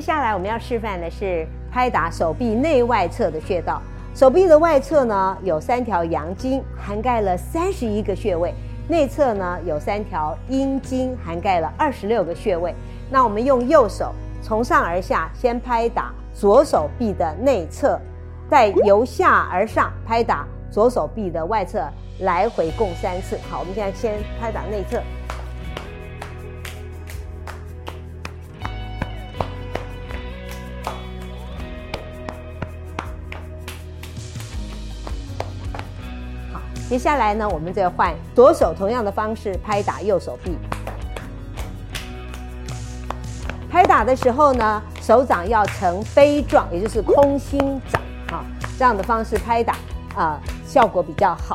接下来我们要示范的是拍打手臂内外侧的穴道。手臂的外侧呢，有三条阳经，涵盖了三十一个穴位；内侧呢，有三条阴经，涵盖了二十六个穴位。那我们用右手从上而下先拍打左手臂的内侧，再由下而上拍打左手臂的外侧，来回共三次。好，我们现在先拍打内侧。接下来呢，我们再换左手同样的方式拍打右手臂。拍打的时候呢，手掌要呈杯状，也就是空心掌啊，这样的方式拍打啊，效果比较好。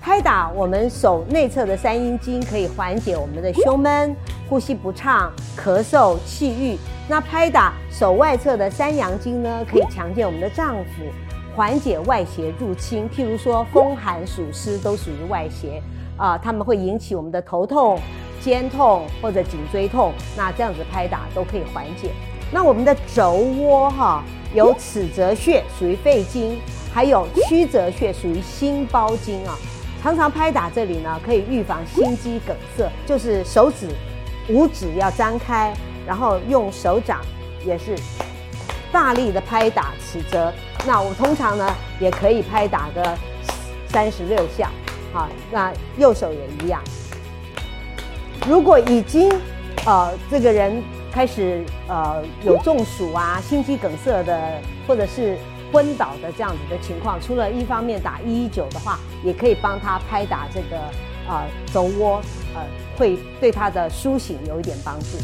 拍打我们手内侧的三阴经，可以缓解我们的胸闷、呼吸不畅、咳嗽、气郁。那拍打手外侧的三阳经呢，可以强健我们的脏腑，缓解外邪入侵。譬如说风寒暑湿都属于外邪啊，它们会引起我们的头痛。肩痛或者颈椎痛，那这样子拍打都可以缓解。那我们的肘窝哈，有尺泽穴属于肺经，还有曲泽穴属于心包经啊。常常拍打这里呢，可以预防心肌梗塞。就是手指、五指要张开，然后用手掌也是大力的拍打尺泽。那我通常呢，也可以拍打个三十六下。好，那右手也一样。如果已经，呃，这个人开始呃有中暑啊、心肌梗塞的，或者是昏倒的这样子的情况，除了一方面打一一九的话，也可以帮他拍打这个呃肘窝，呃，会对他的苏醒有一点帮助。